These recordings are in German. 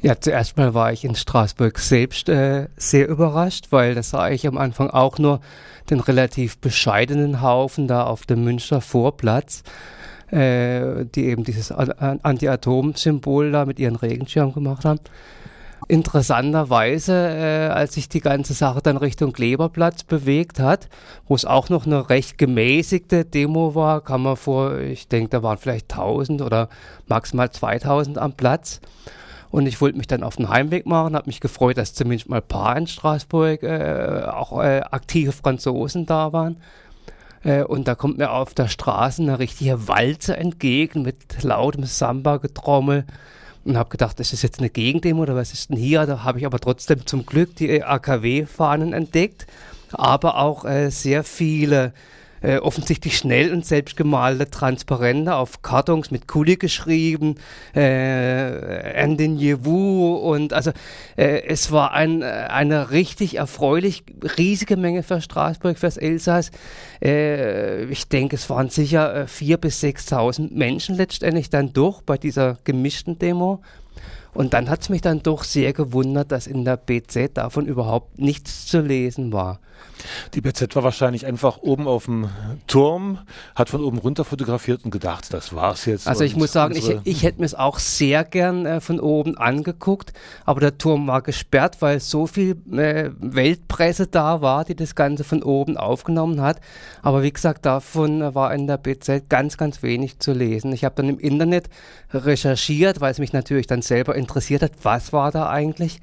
Ja, zuerst mal war ich in Straßburg selbst äh, sehr überrascht, weil das sah ich am Anfang auch nur den relativ bescheidenen Haufen da auf dem Münchner Vorplatz, äh, die eben dieses Anti-Atom-Symbol da mit ihren Regenschirm gemacht haben. Interessanterweise, äh, als sich die ganze Sache dann Richtung Kleberplatz bewegt hat, wo es auch noch eine recht gemäßigte Demo war, kam man vor, ich denke, da waren vielleicht 1000 oder maximal 2000 am Platz. Und ich wollte mich dann auf den Heimweg machen, habe mich gefreut, dass zumindest mal ein paar in Straßburg äh, auch äh, aktive Franzosen da waren. Äh, und da kommt mir auf der Straße eine richtige Walze entgegen mit lautem Samba-Getrommel. Und habe gedacht, ist das jetzt eine Gegendemo oder was ist denn hier? Da habe ich aber trotzdem zum Glück die AKW-Fahnen entdeckt, aber auch äh, sehr viele äh, offensichtlich schnell und selbst gemalte Transparente auf Kartons mit Kuli geschrieben, äh, Endinjewu und also äh, es war ein, eine richtig erfreulich riesige Menge für Straßburg, fürs Elsass. Äh, ich denke, es waren sicher äh, vier bis 6.000 Menschen letztendlich dann durch bei dieser gemischten Demo. Und dann hat es mich dann doch sehr gewundert, dass in der BZ davon überhaupt nichts zu lesen war. Die BZ war wahrscheinlich einfach oben auf dem Turm, hat von oben runter fotografiert und gedacht, das war's jetzt. Also ich muss sagen, ich, ich hätte mir es auch sehr gern äh, von oben angeguckt, aber der Turm war gesperrt, weil so viel äh, Weltpresse da war, die das Ganze von oben aufgenommen hat. Aber wie gesagt, davon war in der BZ ganz, ganz wenig zu lesen. Ich habe dann im Internet recherchiert, weil es mich natürlich dann selber interessiert hat, was war da eigentlich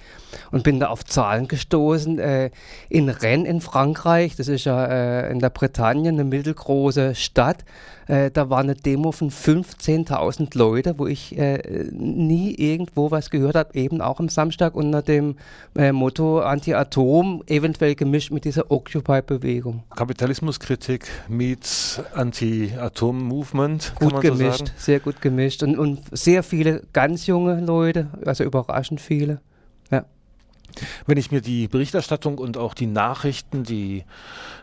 und bin da auf Zahlen gestoßen. Äh, in Rennes in Frankreich, das ist ja äh, in der Bretagne eine mittelgroße Stadt, äh, da war eine Demo von 15.000 Leute, wo ich äh, nie irgendwo was gehört habe, eben auch am Samstag unter dem äh, Motto Anti-Atom, eventuell gemischt mit dieser Occupy-Bewegung. Kapitalismuskritik meets Anti-Atom-Movement. Gut gemischt, so sehr gut gemischt und, und sehr viele ganz junge Leute, also überraschend viele. Ja. Wenn ich mir die Berichterstattung und auch die Nachrichten, die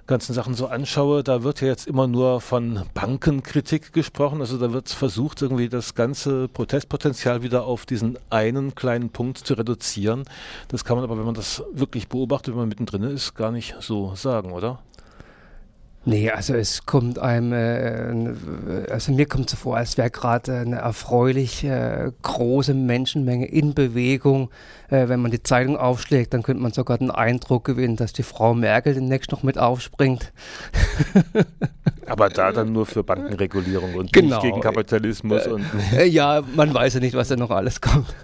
ganzen Sachen so anschaue, da wird ja jetzt immer nur von Bankenkritik gesprochen. Also da wird versucht, irgendwie das ganze Protestpotenzial wieder auf diesen einen kleinen Punkt zu reduzieren. Das kann man aber, wenn man das wirklich beobachtet, wenn man mittendrin ist, gar nicht so sagen, oder? Nee, also es kommt einem, äh, also mir kommt so vor, als wäre gerade eine erfreulich äh, große Menschenmenge in Bewegung. Äh, wenn man die Zeitung aufschlägt, dann könnte man sogar den Eindruck gewinnen, dass die Frau Merkel demnächst noch mit aufspringt. Aber da dann nur für Bankenregulierung und genau. nicht gegen Kapitalismus. und ja, man weiß ja nicht, was da noch alles kommt.